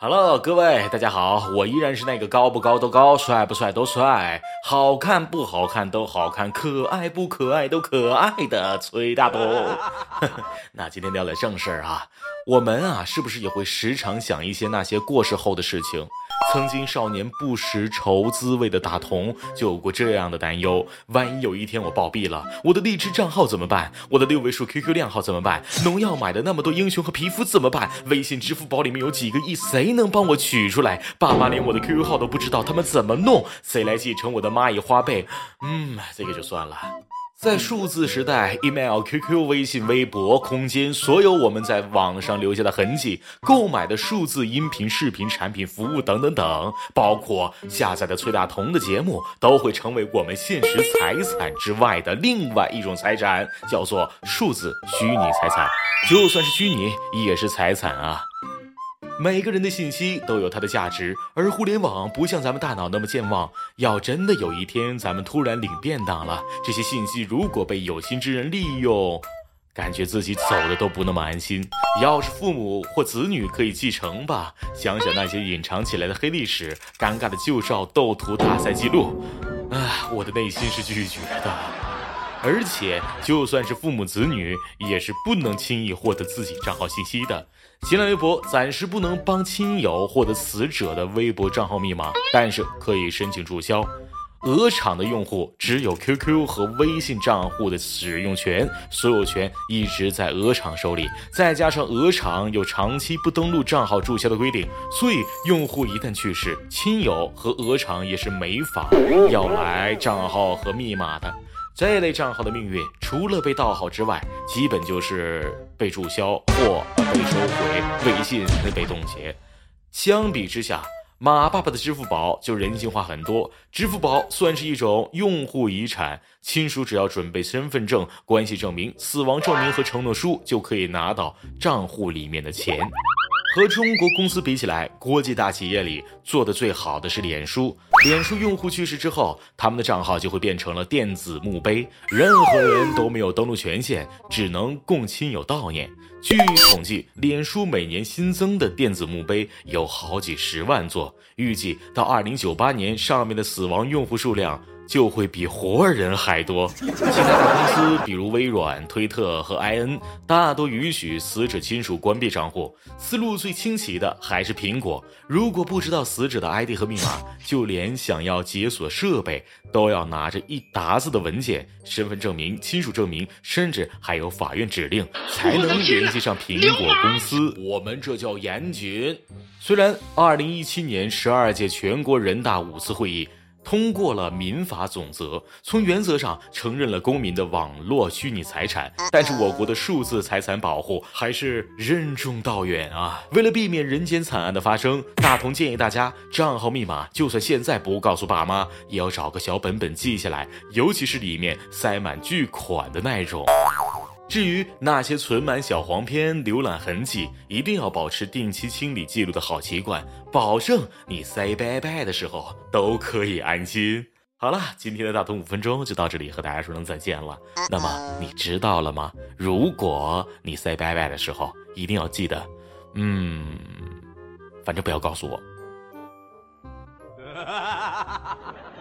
Hello，各位，大家好，我依然是那个高不高都高，帅不帅都帅，好看不好看都好看，可爱不可爱都可爱的崔大东。那今天聊点正事儿啊，我们啊，是不是也会时常想一些那些过世后的事情？曾经少年不识愁滋味的大同就有过这样的担忧：万一有一天我暴毙了，我的荔枝账号怎么办？我的六位数 QQ 靓号怎么办？农药买的那么多英雄和皮肤怎么办？微信、支付宝里面有几个亿，谁能帮我取出来？爸妈连我的 QQ 号都不知道，他们怎么弄？谁来继承我的蚂蚁花呗？嗯，这个就算了。在数字时代，email、QQ、微信、微博、空间，所有我们在网上留下的痕迹，购买的数字音频、视频产品、服务等等等，包括下载的崔大同的节目，都会成为我们现实财产之外的另外一种财产，叫做数字虚拟财产。就算是虚拟，也是财产啊。每个人的信息都有它的价值，而互联网不像咱们大脑那么健忘。要真的有一天咱们突然领便当了，这些信息如果被有心之人利用，感觉自己走的都不那么安心。要是父母或子女可以继承吧，想想那些隐藏起来的黑历史、尴尬的旧照、斗图大赛记录，啊，我的内心是拒绝的。而且，就算是父母子女，也是不能轻易获得自己账号信息的。新浪微博暂时不能帮亲友获得死者的微博账号密码，但是可以申请注销。鹅厂的用户只有 QQ 和微信账户的使用权，所有权一直在鹅厂手里。再加上鹅厂有长期不登录账号注销的规定，所以用户一旦去世，亲友和鹅厂也是没法要来账号和密码的。这类账号的命运，除了被盗号之外，基本就是被注销或被收回，微信被冻结。相比之下，马爸爸的支付宝就人性化很多。支付宝算是一种用户遗产，亲属只要准备身份证、关系证明、死亡证明和承诺书，就可以拿到账户里面的钱。和中国公司比起来，国际大企业里做的最好的是脸书。脸书用户去世之后，他们的账号就会变成了电子墓碑，任何人都没有登录权限，只能供亲友悼念。据统计，脸书每年新增的电子墓碑有好几十万座，预计到二零九八年，上面的死亡用户数量。就会比活人还多。其他的公司，比如微软、推特和 IN，大多允许死者亲属关闭账户。思路最清奇的还是苹果。如果不知道死者的 ID 和密码，就连想要解锁设备，都要拿着一沓子的文件、身份证明、亲属证明，甚至还有法院指令，才能联系上苹果公司。我们这叫严谨。虽然2017年十二届全国人大五次会议。通过了民法总则，从原则上承认了公民的网络虚拟财产，但是我国的数字财产保护还是任重道远啊！为了避免人间惨案的发生，大同建议大家账号密码就算现在不告诉爸妈，也要找个小本本记下来，尤其是里面塞满巨款的那种。至于那些存满小黄片、浏览痕迹，一定要保持定期清理记录的好习惯，保证你 say 拜拜的时候都可以安心。好了，今天的大同五分钟就到这里，和大家说声再见了。那么你知道了吗？如果你 say 拜拜的时候，一定要记得，嗯，反正不要告诉我。